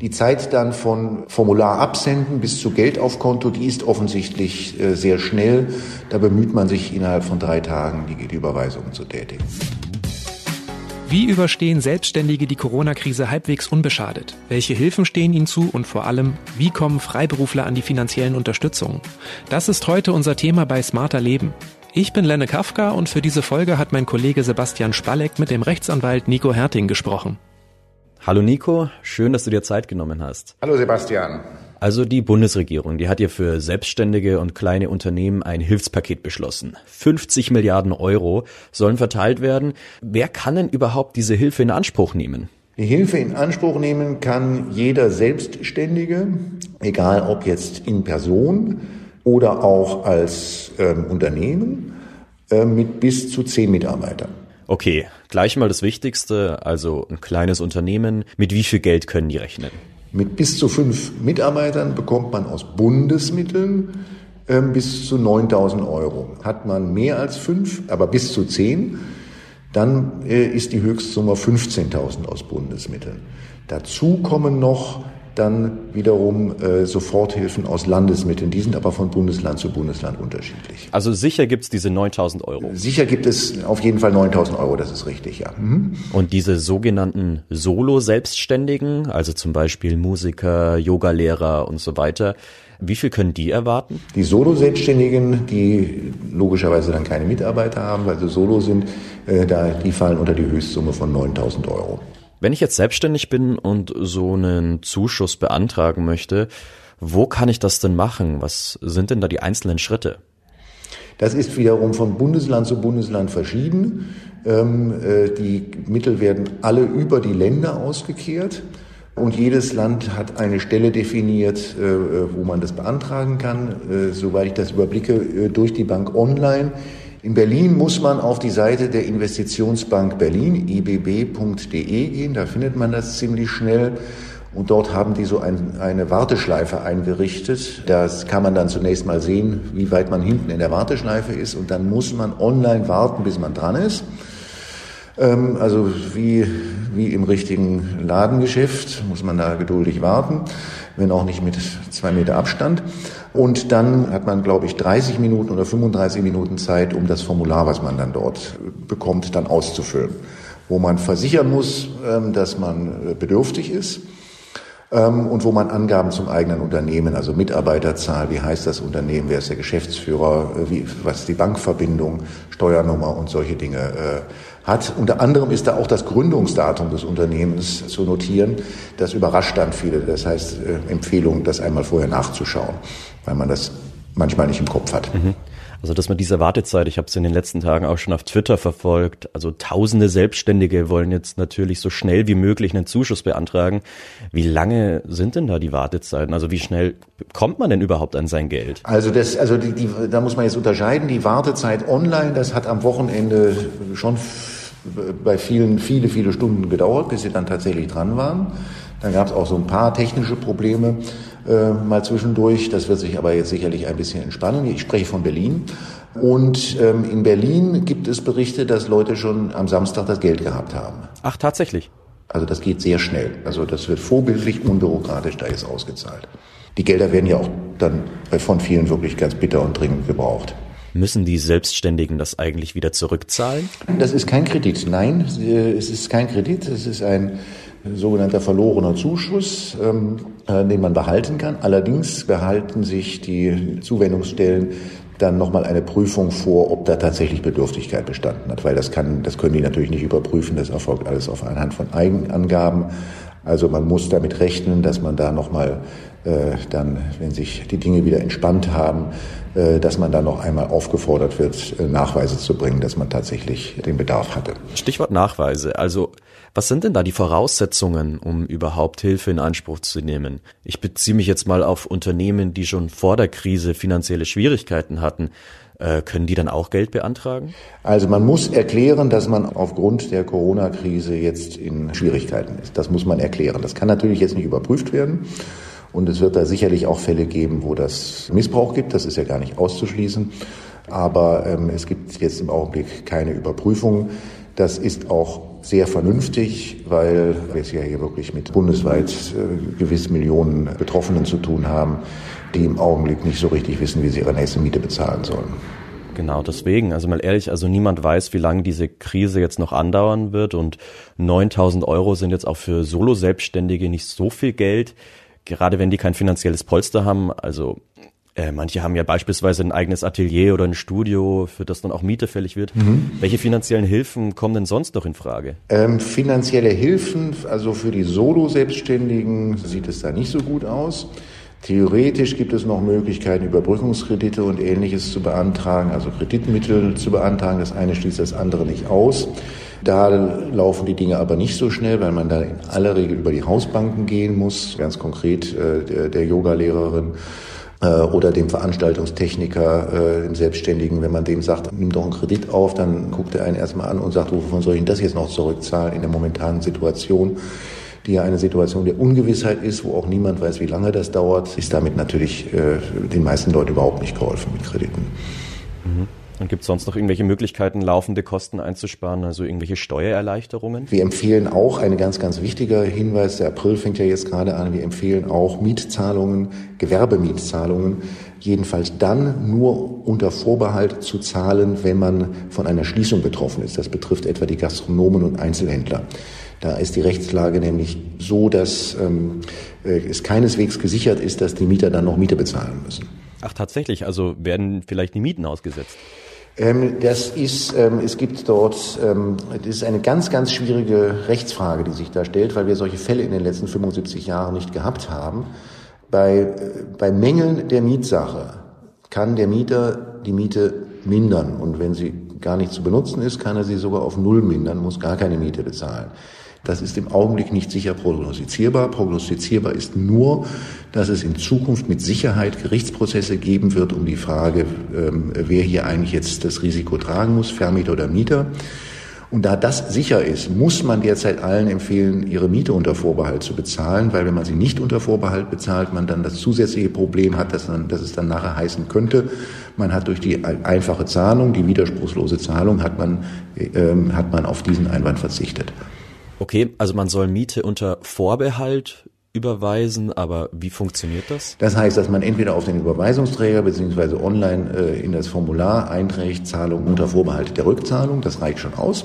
Die Zeit dann von Formular absenden bis zu Geld auf Konto, die ist offensichtlich äh, sehr schnell. Da bemüht man sich innerhalb von drei Tagen, die, Überweisungen zu tätigen. Wie überstehen Selbstständige die Corona-Krise halbwegs unbeschadet? Welche Hilfen stehen ihnen zu und vor allem, wie kommen Freiberufler an die finanziellen Unterstützungen? Das ist heute unser Thema bei Smarter Leben. Ich bin Lenne Kafka und für diese Folge hat mein Kollege Sebastian Spalleck mit dem Rechtsanwalt Nico Herting gesprochen. Hallo Nico, schön, dass du dir Zeit genommen hast. Hallo Sebastian. Also die Bundesregierung, die hat ja für Selbstständige und kleine Unternehmen ein Hilfspaket beschlossen. 50 Milliarden Euro sollen verteilt werden. Wer kann denn überhaupt diese Hilfe in Anspruch nehmen? Die Hilfe in Anspruch nehmen kann jeder Selbstständige, egal ob jetzt in Person oder auch als ähm, Unternehmen äh, mit bis zu zehn Mitarbeitern. Okay, gleich mal das Wichtigste, also ein kleines Unternehmen. Mit wie viel Geld können die rechnen? Mit bis zu fünf Mitarbeitern bekommt man aus Bundesmitteln äh, bis zu 9000 Euro. Hat man mehr als fünf, aber bis zu zehn, dann äh, ist die Höchstsumme 15.000 aus Bundesmitteln. Dazu kommen noch dann wiederum äh, Soforthilfen aus Landesmitteln. Die sind aber von Bundesland zu Bundesland unterschiedlich. Also sicher gibt es diese 9000 Euro? Sicher gibt es auf jeden Fall 9000 Euro, das ist richtig, ja. Mhm. Und diese sogenannten Solo-Selbstständigen, also zum Beispiel Musiker, Yogalehrer und so weiter, wie viel können die erwarten? Die Solo-Selbstständigen, die logischerweise dann keine Mitarbeiter haben, weil sie Solo sind, äh, da, die fallen unter die Höchstsumme von 9000 Euro. Wenn ich jetzt selbstständig bin und so einen Zuschuss beantragen möchte, wo kann ich das denn machen? Was sind denn da die einzelnen Schritte? Das ist wiederum von Bundesland zu Bundesland verschieden. Ähm, äh, die Mittel werden alle über die Länder ausgekehrt. Und jedes Land hat eine Stelle definiert, äh, wo man das beantragen kann. Äh, soweit ich das überblicke, durch die Bank online. In Berlin muss man auf die Seite der Investitionsbank Berlin, ibb.de gehen, da findet man das ziemlich schnell. Und dort haben die so ein, eine Warteschleife eingerichtet. Das kann man dann zunächst mal sehen, wie weit man hinten in der Warteschleife ist. Und dann muss man online warten, bis man dran ist. Ähm, also wie, wie im richtigen Ladengeschäft muss man da geduldig warten, wenn auch nicht mit zwei Meter Abstand. Und dann hat man, glaube ich, 30 Minuten oder 35 Minuten Zeit, um das Formular, was man dann dort bekommt, dann auszufüllen. Wo man versichern muss, ähm, dass man äh, bedürftig ist und wo man Angaben zum eigenen Unternehmen, also Mitarbeiterzahl, wie heißt das Unternehmen, wer ist der Geschäftsführer, äh, wie, was ist die Bankverbindung, Steuernummer und solche Dinge äh, hat. Unter anderem ist da auch das Gründungsdatum des Unternehmens zu notieren. Das überrascht dann viele. Das heißt, äh, Empfehlung, das einmal vorher nachzuschauen, weil man das manchmal nicht im Kopf hat. Mhm. Also das mit dieser Wartezeit, ich habe es in den letzten Tagen auch schon auf Twitter verfolgt. Also tausende Selbstständige wollen jetzt natürlich so schnell wie möglich einen Zuschuss beantragen. Wie lange sind denn da die Wartezeiten? Also wie schnell kommt man denn überhaupt an sein Geld? Also das, also die, die, da muss man jetzt unterscheiden. Die Wartezeit online, das hat am Wochenende schon bei vielen viele, viele Stunden gedauert, bis sie dann tatsächlich dran waren. Dann gab es auch so ein paar technische Probleme äh, mal zwischendurch. Das wird sich aber jetzt sicherlich ein bisschen entspannen. Ich spreche von Berlin. Und ähm, in Berlin gibt es Berichte, dass Leute schon am Samstag das Geld gehabt haben. Ach, tatsächlich? Also das geht sehr schnell. Also das wird vorbildlich, unbürokratisch, da ist ausgezahlt. Die Gelder werden ja auch dann von vielen wirklich ganz bitter und dringend gebraucht. Müssen die Selbstständigen das eigentlich wieder zurückzahlen? Das ist kein Kredit. Nein, es ist kein Kredit. Es ist ein sogenannter verlorener Zuschuss, ähm, äh, den man behalten kann. Allerdings behalten sich die Zuwendungsstellen dann nochmal eine Prüfung vor, ob da tatsächlich Bedürftigkeit bestanden hat, weil das kann, das können die natürlich nicht überprüfen. Das erfolgt alles auf anhand von Eigenangaben. Also man muss damit rechnen, dass man da nochmal dann, wenn sich die Dinge wieder entspannt haben, äh, dass man dann noch einmal aufgefordert wird, äh, Nachweise zu bringen, dass man tatsächlich den Bedarf hatte. Stichwort Nachweise. Also was sind denn da die Voraussetzungen, um überhaupt Hilfe in Anspruch zu nehmen? Ich beziehe mich jetzt mal auf Unternehmen, die schon vor der Krise finanzielle Schwierigkeiten hatten. Äh, können die dann auch Geld beantragen? Also man muss erklären, dass man aufgrund der Corona-Krise jetzt in Schwierigkeiten ist. Das muss man erklären. Das kann natürlich jetzt nicht überprüft werden. Und es wird da sicherlich auch Fälle geben, wo das Missbrauch gibt. Das ist ja gar nicht auszuschließen. Aber ähm, es gibt jetzt im Augenblick keine Überprüfung. Das ist auch sehr vernünftig, weil wir es ja hier wirklich mit bundesweit äh, gewiss Millionen Betroffenen zu tun haben, die im Augenblick nicht so richtig wissen, wie sie ihre nächste Miete bezahlen sollen. Genau, deswegen, also mal ehrlich, also niemand weiß, wie lange diese Krise jetzt noch andauern wird und 9000 Euro sind jetzt auch für Solo-Selbstständige nicht so viel Geld, gerade wenn die kein finanzielles Polster haben. Also äh, manche haben ja beispielsweise ein eigenes Atelier oder ein Studio, für das dann auch Miete fällig wird. Mhm. Welche finanziellen Hilfen kommen denn sonst noch in Frage? Ähm, finanzielle Hilfen, also für die Solo-Selbstständigen sieht es da nicht so gut aus. Theoretisch gibt es noch Möglichkeiten, Überbrückungskredite und ähnliches zu beantragen, also Kreditmittel zu beantragen. Das eine schließt das andere nicht aus. Da laufen die Dinge aber nicht so schnell, weil man da in aller Regel über die Hausbanken gehen muss. Ganz konkret äh, der, Yogalehrerin äh, oder dem Veranstaltungstechniker, äh, dem Selbstständigen, wenn man dem sagt, nimm doch einen Kredit auf, dann guckt er einen erstmal an und sagt, wovon soll ich denn das jetzt noch zurückzahlen in der momentanen Situation? die ja eine Situation der Ungewissheit ist, wo auch niemand weiß, wie lange das dauert, ist damit natürlich äh, den meisten Leuten überhaupt nicht geholfen mit Krediten. Mhm. Und gibt es sonst noch irgendwelche Möglichkeiten, laufende Kosten einzusparen, also irgendwelche Steuererleichterungen? Wir empfehlen auch, ein ganz, ganz wichtiger Hinweis, der April fängt ja jetzt gerade an, wir empfehlen auch Mietzahlungen, Gewerbemietzahlungen, jedenfalls dann nur unter Vorbehalt zu zahlen, wenn man von einer Schließung betroffen ist. Das betrifft etwa die Gastronomen und Einzelhändler. Da ist die Rechtslage nämlich so, dass ähm, äh, es keineswegs gesichert ist, dass die Mieter dann noch Miete bezahlen müssen. Ach tatsächlich, also werden vielleicht die Mieten ausgesetzt? Ähm, das ist, ähm, es gibt dort, ähm, das ist eine ganz, ganz schwierige Rechtsfrage, die sich da stellt, weil wir solche Fälle in den letzten 75 Jahren nicht gehabt haben. Bei, äh, bei Mängeln der Mietsache kann der Mieter die Miete mindern und wenn sie gar nicht zu benutzen ist, kann er sie sogar auf Null mindern, muss gar keine Miete bezahlen. Das ist im Augenblick nicht sicher prognostizierbar. Prognostizierbar ist nur, dass es in Zukunft mit Sicherheit Gerichtsprozesse geben wird um die Frage, ähm, wer hier eigentlich jetzt das Risiko tragen muss, Vermieter oder Mieter. Und da das sicher ist, muss man derzeit allen empfehlen, ihre Miete unter Vorbehalt zu bezahlen, weil wenn man sie nicht unter Vorbehalt bezahlt, man dann das zusätzliche Problem hat, dass, man, dass es dann nachher heißen könnte, man hat durch die einfache Zahlung, die widerspruchslose Zahlung, hat man, ähm, hat man auf diesen Einwand verzichtet. Okay, also man soll Miete unter Vorbehalt überweisen, aber wie funktioniert das? Das heißt, dass man entweder auf den Überweisungsträger beziehungsweise online äh, in das Formular einträgt, Zahlung unter Vorbehalt der Rückzahlung, das reicht schon aus.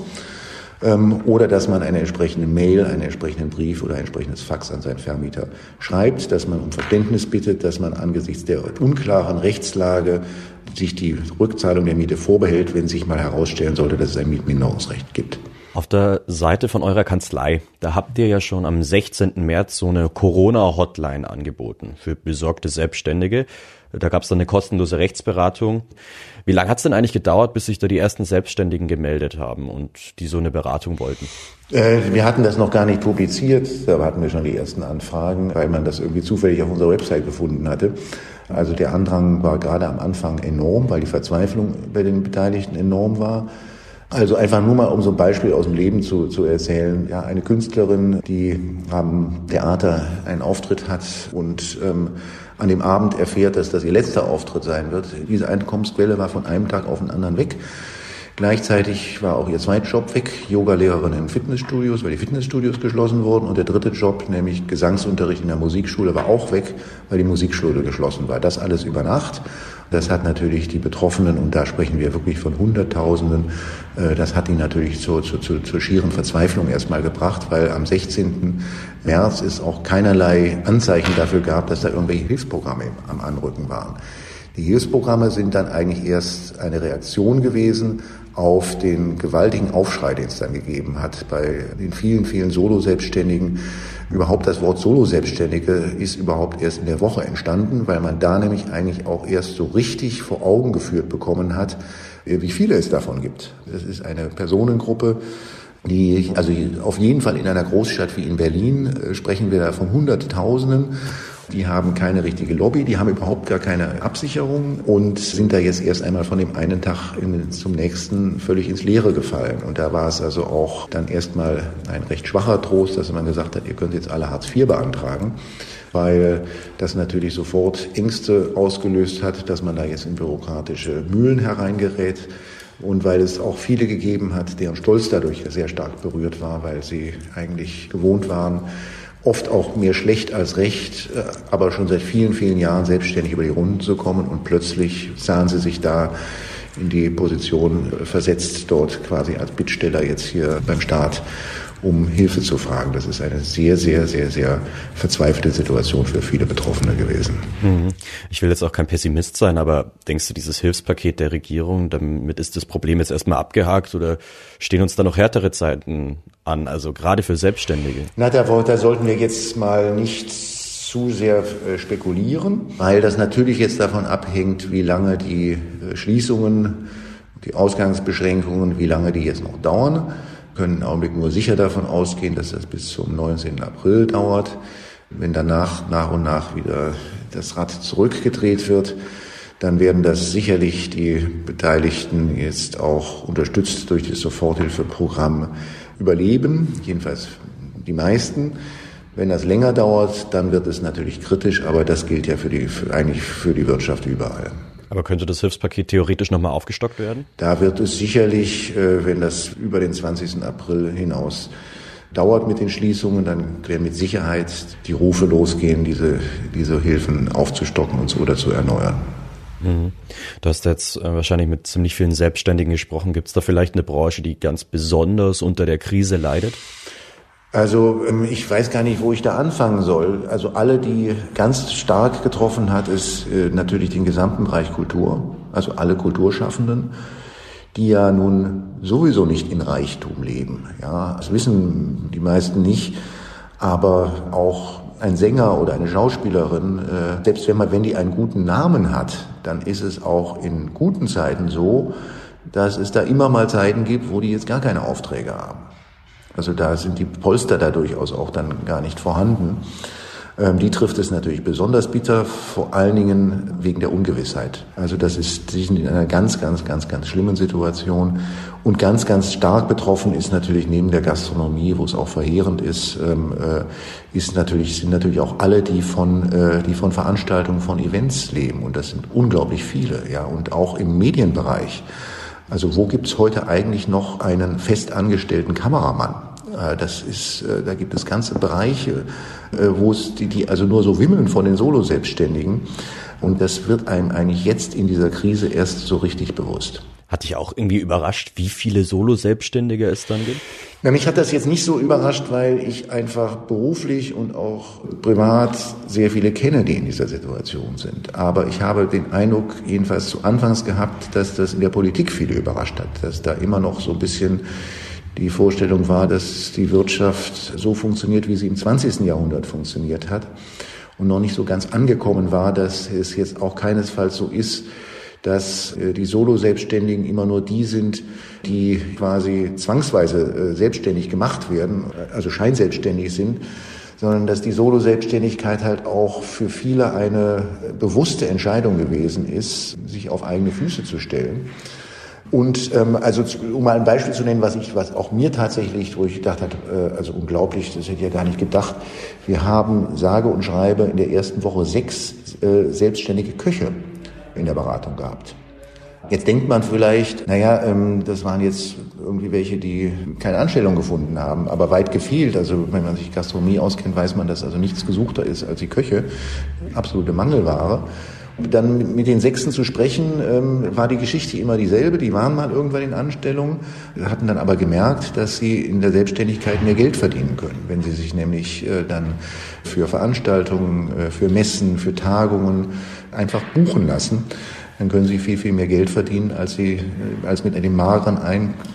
Ähm, oder dass man eine entsprechende Mail, einen entsprechenden Brief oder ein entsprechendes Fax an seinen Vermieter schreibt, dass man um Verständnis bittet, dass man angesichts der unklaren Rechtslage sich die Rückzahlung der Miete vorbehält, wenn sich mal herausstellen sollte, dass es ein Mietminderungsrecht gibt. Auf der Seite von eurer Kanzlei, da habt ihr ja schon am 16. März so eine Corona-Hotline angeboten für besorgte Selbstständige. Da gab es dann eine kostenlose Rechtsberatung. Wie lange hat es denn eigentlich gedauert, bis sich da die ersten Selbstständigen gemeldet haben und die so eine Beratung wollten? Äh, wir hatten das noch gar nicht publiziert, da hatten wir schon die ersten Anfragen, weil man das irgendwie zufällig auf unserer Website gefunden hatte. Also der Andrang war gerade am Anfang enorm, weil die Verzweiflung bei den Beteiligten enorm war. Also einfach nur mal, um so ein Beispiel aus dem Leben zu, zu erzählen. Ja, eine Künstlerin, die am Theater einen Auftritt hat und ähm, an dem Abend erfährt, dass das ihr letzter Auftritt sein wird. Diese Einkommensquelle war von einem Tag auf den anderen weg. Gleichzeitig war auch ihr zweiter Job weg, Yogalehrerin in Fitnessstudios, weil die Fitnessstudios geschlossen wurden. Und der dritte Job, nämlich Gesangsunterricht in der Musikschule, war auch weg, weil die Musikschule geschlossen war. Das alles über Nacht. Das hat natürlich die Betroffenen, und da sprechen wir wirklich von Hunderttausenden, äh, das hat die natürlich zur, zur, zur schieren Verzweiflung erstmal gebracht, weil am 16. März es auch keinerlei Anzeichen dafür gab, dass da irgendwelche Hilfsprogramme am Anrücken waren. Die Hilfsprogramme sind dann eigentlich erst eine Reaktion gewesen auf den gewaltigen Aufschrei, den es dann gegeben hat bei den vielen, vielen Solo-Selbstständigen. Überhaupt das Wort Solo-Selbstständige ist überhaupt erst in der Woche entstanden, weil man da nämlich eigentlich auch erst so richtig vor Augen geführt bekommen hat, wie viele es davon gibt. Das ist eine Personengruppe, die, also auf jeden Fall in einer Großstadt wie in Berlin äh, sprechen wir da von Hunderttausenden die haben keine richtige Lobby, die haben überhaupt gar keine Absicherung und sind da jetzt erst einmal von dem einen Tag in, zum nächsten völlig ins Leere gefallen. Und da war es also auch dann erstmal ein recht schwacher Trost, dass man gesagt hat, ihr könnt jetzt alle Hartz IV beantragen weil das natürlich sofort Ängste ausgelöst hat, dass man da jetzt in bürokratische Mühlen hereingerät. und weil es auch viele gegeben hat, deren Stolz dadurch sehr stark berührt war, weil sie eigentlich gewohnt waren, oft auch mehr schlecht als recht, äh, aber schon seit vielen, vielen Jahren selbstständig über die Runden zu kommen und plötzlich sahen sie sich da in die Position versetzt, dort quasi als Bittsteller jetzt hier beim Staat um Hilfe zu fragen. Das ist eine sehr, sehr, sehr, sehr verzweifelte Situation für viele Betroffene gewesen. Mhm. Ich will jetzt auch kein Pessimist sein, aber denkst du, dieses Hilfspaket der Regierung, damit ist das Problem jetzt erstmal abgehakt oder stehen uns da noch härtere Zeiten an, also gerade für Selbstständige? Na, da, da sollten wir jetzt mal nicht zu sehr äh, spekulieren, weil das natürlich jetzt davon abhängt, wie lange die äh, Schließungen, die Ausgangsbeschränkungen, wie lange die jetzt noch dauern können im Augenblick nur sicher davon ausgehen, dass das bis zum 19. April dauert. Wenn danach nach und nach wieder das Rad zurückgedreht wird, dann werden das sicherlich die Beteiligten jetzt auch unterstützt durch das Soforthilfeprogramm überleben, jedenfalls die meisten. Wenn das länger dauert, dann wird es natürlich kritisch, aber das gilt ja für die, für, eigentlich für die Wirtschaft überall. Aber könnte das Hilfspaket theoretisch nochmal aufgestockt werden? Da wird es sicherlich, äh, wenn das über den 20. April hinaus dauert mit den Schließungen, dann werden mit Sicherheit die Rufe losgehen, diese, diese Hilfen aufzustocken und so oder zu erneuern. Mhm. Du hast jetzt äh, wahrscheinlich mit ziemlich vielen Selbstständigen gesprochen. Gibt es da vielleicht eine Branche, die ganz besonders unter der Krise leidet? Also ähm, ich weiß gar nicht, wo ich da anfangen soll. Also alle, die ganz stark getroffen hat, ist äh, natürlich den gesamten Bereich Kultur, also alle Kulturschaffenden, die ja nun sowieso nicht in Reichtum leben. Ja, das wissen die meisten nicht, aber auch ein Sänger oder eine Schauspielerin, äh, selbst wenn man, wenn die einen guten Namen hat, dann ist es auch in guten Zeiten so, dass es da immer mal Zeiten gibt, wo die jetzt gar keine Aufträge haben. Also da sind die Polster da durchaus auch dann gar nicht vorhanden. Ähm, die trifft es natürlich besonders bitter, vor allen Dingen wegen der Ungewissheit. Also das ist, sie sind in einer ganz, ganz, ganz, ganz schlimmen Situation. Und ganz, ganz stark betroffen ist natürlich neben der Gastronomie, wo es auch verheerend ist, ähm, äh, ist natürlich, sind natürlich auch alle, die von, äh, die von Veranstaltungen, von Events leben. Und das sind unglaublich viele, ja. Und auch im Medienbereich. Also wo gibt es heute eigentlich noch einen festangestellten Kameramann? Äh, das ist, äh, da gibt es ganze Bereiche, äh, wo es die, die also nur so wimmeln von den Solo-Selbstständigen. Und das wird einem eigentlich jetzt in dieser Krise erst so richtig bewusst. Hat dich auch irgendwie überrascht, wie viele Solo-Selbstständige es dann gibt? Na, mich hat das jetzt nicht so überrascht, weil ich einfach beruflich und auch privat sehr viele kenne, die in dieser Situation sind. Aber ich habe den Eindruck, jedenfalls zu Anfangs gehabt, dass das in der Politik viele überrascht hat, dass da immer noch so ein bisschen die Vorstellung war, dass die Wirtschaft so funktioniert, wie sie im 20. Jahrhundert funktioniert hat und noch nicht so ganz angekommen war, dass es jetzt auch keinesfalls so ist, dass äh, die Solo-Selbstständigen immer nur die sind, die quasi zwangsweise äh, selbstständig gemacht werden, also scheinselbstständig sind, sondern dass die Solo-Selbstständigkeit halt auch für viele eine bewusste Entscheidung gewesen ist, sich auf eigene Füße zu stellen. Und ähm, also um mal ein Beispiel zu nennen, was ich, was auch mir tatsächlich, wo ich gedacht habe, äh, also unglaublich, das hätte ich ja gar nicht gedacht. Wir haben sage und schreibe in der ersten Woche sechs äh, selbstständige Köche in der Beratung gehabt. Jetzt denkt man vielleicht, naja, ähm, das waren jetzt irgendwie welche, die keine Anstellung gefunden haben, aber weit gefehlt. Also wenn man sich Gastronomie auskennt, weiß man, dass also nichts gesuchter ist als die Köche. Absolute Mangelware. Dann mit den Sechsten zu sprechen, ähm, war die Geschichte immer dieselbe. Die waren mal irgendwann in Anstellung, hatten dann aber gemerkt, dass sie in der Selbstständigkeit mehr Geld verdienen können, wenn sie sich nämlich äh, dann für Veranstaltungen, äh, für Messen, für Tagungen einfach buchen lassen. Dann können sie viel, viel mehr Geld verdienen, als sie, als mit dem mageren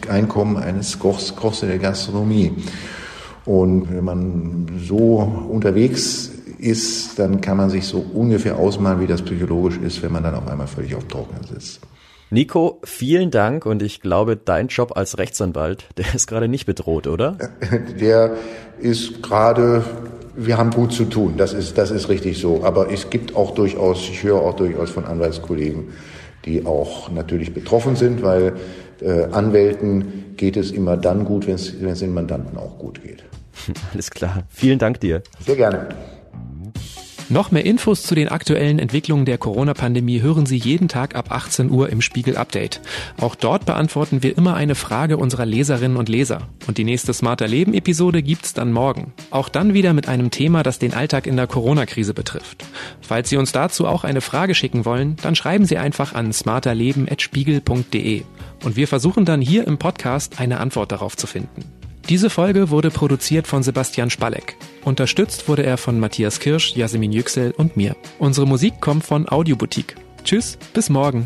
Einkommen eines Kochs, Kochs in der Gastronomie. Und wenn man so unterwegs ist, dann kann man sich so ungefähr ausmalen, wie das psychologisch ist, wenn man dann auf einmal völlig auf Trocknen sitzt. Nico, vielen Dank und ich glaube, dein Job als Rechtsanwalt, der ist gerade nicht bedroht, oder? Der ist gerade, wir haben gut zu tun, das ist, das ist richtig so. Aber es gibt auch durchaus, ich höre auch durchaus von Anwaltskollegen, die auch natürlich betroffen sind, weil äh, Anwälten geht es immer dann gut, wenn es den Mandanten auch gut geht. Alles klar. Vielen Dank dir. Sehr gerne. Noch mehr Infos zu den aktuellen Entwicklungen der Corona-Pandemie hören Sie jeden Tag ab 18 Uhr im Spiegel Update. Auch dort beantworten wir immer eine Frage unserer Leserinnen und Leser. Und die nächste Smarter Leben Episode gibt's dann morgen. Auch dann wieder mit einem Thema, das den Alltag in der Corona-Krise betrifft. Falls Sie uns dazu auch eine Frage schicken wollen, dann schreiben Sie einfach an smarterleben.spiegel.de. Und wir versuchen dann hier im Podcast eine Antwort darauf zu finden. Diese Folge wurde produziert von Sebastian Spalleck. Unterstützt wurde er von Matthias Kirsch, Jasmin Yüksel und mir. Unsere Musik kommt von Audioboutique. Tschüss, bis morgen.